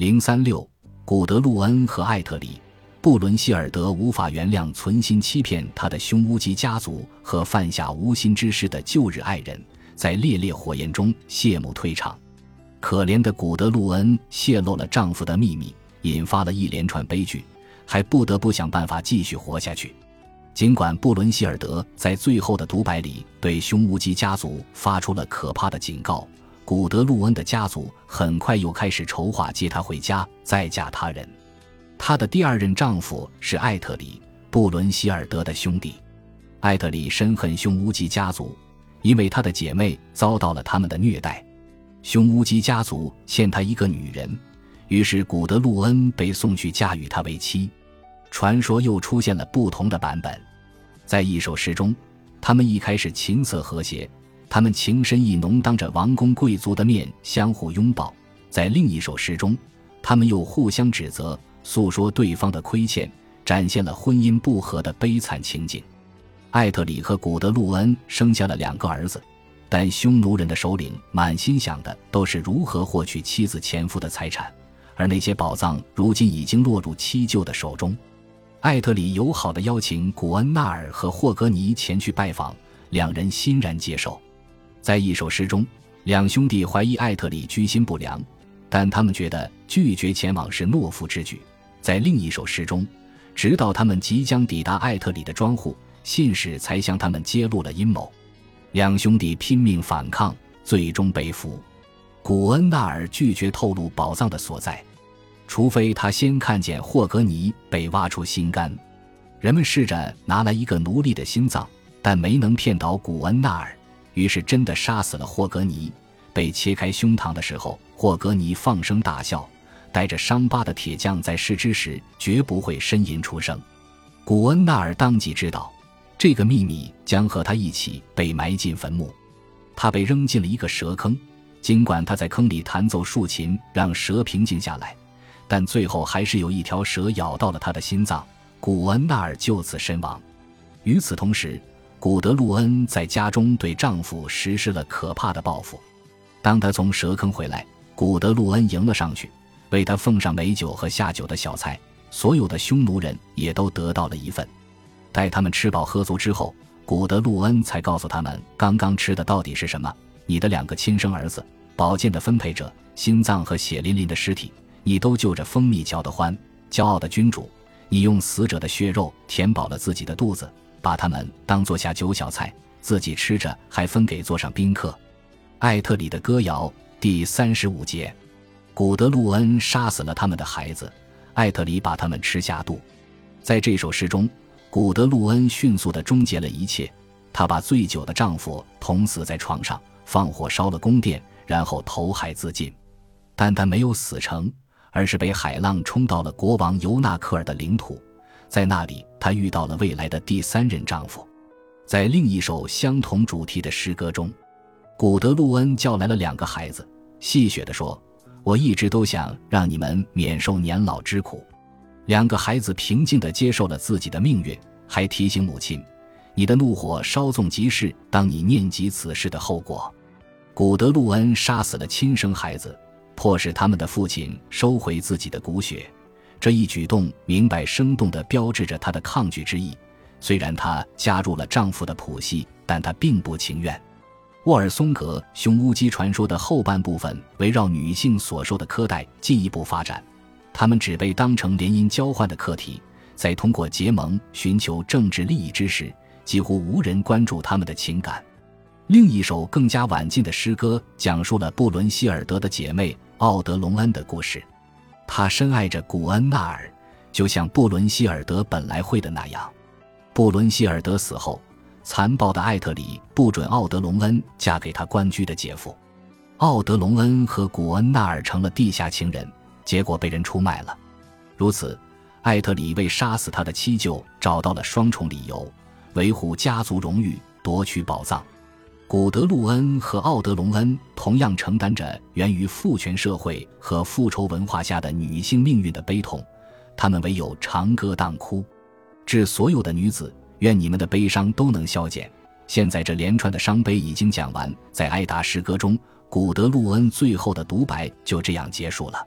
零三六，古德路恩和艾特里，布伦希尔德无法原谅存心欺骗他的匈乌基家族和犯下无心之失的旧日爱人，在烈烈火焰中谢幕退场。可怜的古德路恩泄露了丈夫的秘密，引发了一连串悲剧，还不得不想办法继续活下去。尽管布伦希尔德在最后的独白里对匈乌基家族发出了可怕的警告，古德路恩的家族很快又开始筹划接她回家，再嫁他人。她的第二任丈夫是艾特里，布伦希尔德的兄弟。艾特里深恨匈乌基家族，因为他的姐妹遭到了他们的虐待。匈乌基家族欠他一个女人，于是古德路恩被送去嫁与他为妻。传说又出现了不同的版本，在一首诗中，他们一开始琴瑟和谐，他们情深意浓，当着王公贵族的面相互拥抱；在另一首诗中，他们又互相指责，诉说对方的亏欠，展现了婚姻不和的悲惨情景。艾特里和古德路恩生下了两个儿子，但匈奴人的首领满心想的都是如何获取妻子前夫的财产，而那些宝藏如今已经落入七舅的手中。艾特里友好地邀请古恩纳尔和霍格尼前去拜访，两人欣然接受。在一首诗中，两兄弟怀疑艾特里居心不良，但他们觉得拒绝前往是懦夫之举。在另一首诗中，直到他们即将抵达艾特里的庄户，信使才向他们揭露了阴谋。两兄弟拼命反抗，最终被俘。古恩纳尔拒绝透露宝藏的所在。除非他先看见霍格尼被挖出心肝，人们试着拿来一个奴隶的心脏，但没能骗倒古恩纳尔，于是真的杀死了霍格尼。被切开胸膛的时候，霍格尼放声大笑。带着伤疤的铁匠在试之时绝不会呻吟出声。古恩纳尔当即知道，这个秘密将和他一起被埋进坟墓。他被扔进了一个蛇坑，尽管他在坑里弹奏竖琴，让蛇平静下来。但最后还是有一条蛇咬到了他的心脏，古恩纳尔就此身亡。与此同时，古德路恩在家中对丈夫实施了可怕的报复。当他从蛇坑回来，古德路恩迎了上去，为他奉上美酒和下酒的小菜。所有的匈奴人也都得到了一份。待他们吃饱喝足之后，古德路恩才告诉他们刚刚吃的到底是什么：你的两个亲生儿子，宝剑的分配者，心脏和血淋淋的尸体。你都就着蜂蜜嚼得欢，骄傲的君主，你用死者的血肉填饱了自己的肚子，把他们当做下酒小菜，自己吃着，还分给座上宾客。艾特里的歌谣第三十五节，古德路恩杀死了他们的孩子，艾特里把他们吃下肚。在这首诗中，古德路恩迅速地终结了一切，他把醉酒的丈夫捅死在床上，放火烧了宫殿，然后投海自尽，但他没有死成。而是被海浪冲到了国王尤纳克尔的领土，在那里，她遇到了未来的第三任丈夫。在另一首相同主题的诗歌中，古德路恩叫来了两个孩子，戏谑地说：“我一直都想让你们免受年老之苦。”两个孩子平静地接受了自己的命运，还提醒母亲：“你的怒火稍纵即逝，当你念及此事的后果。”古德路恩杀死了亲生孩子。迫使他们的父亲收回自己的骨血，这一举动明白生动地标志着她的抗拒之意。虽然她加入了丈夫的谱系，但她并不情愿。沃尔松格雄乌鸡传说的后半部分围绕女性所受的苛待进一步发展，他们只被当成联姻交换的课题，在通过结盟寻求政治利益之时，几乎无人关注他们的情感。另一首更加晚近的诗歌讲述了布伦希尔德的姐妹。奥德隆恩的故事，他深爱着古恩纳尔，就像布伦希尔德本来会的那样。布伦希尔德死后，残暴的艾特里不准奥德隆恩嫁给他官居的姐夫。奥德隆恩和古恩纳尔成了地下情人，结果被人出卖了。如此，艾特里为杀死他的妻舅找到了双重理由：维护家族荣誉，夺取宝藏。古德路恩和奥德隆恩同样承担着源于父权社会和复仇文化下的女性命运的悲痛，他们唯有长歌当哭。致所有的女子，愿你们的悲伤都能消减。现在这连串的伤悲已经讲完，在艾达诗歌中，古德路恩最后的独白就这样结束了。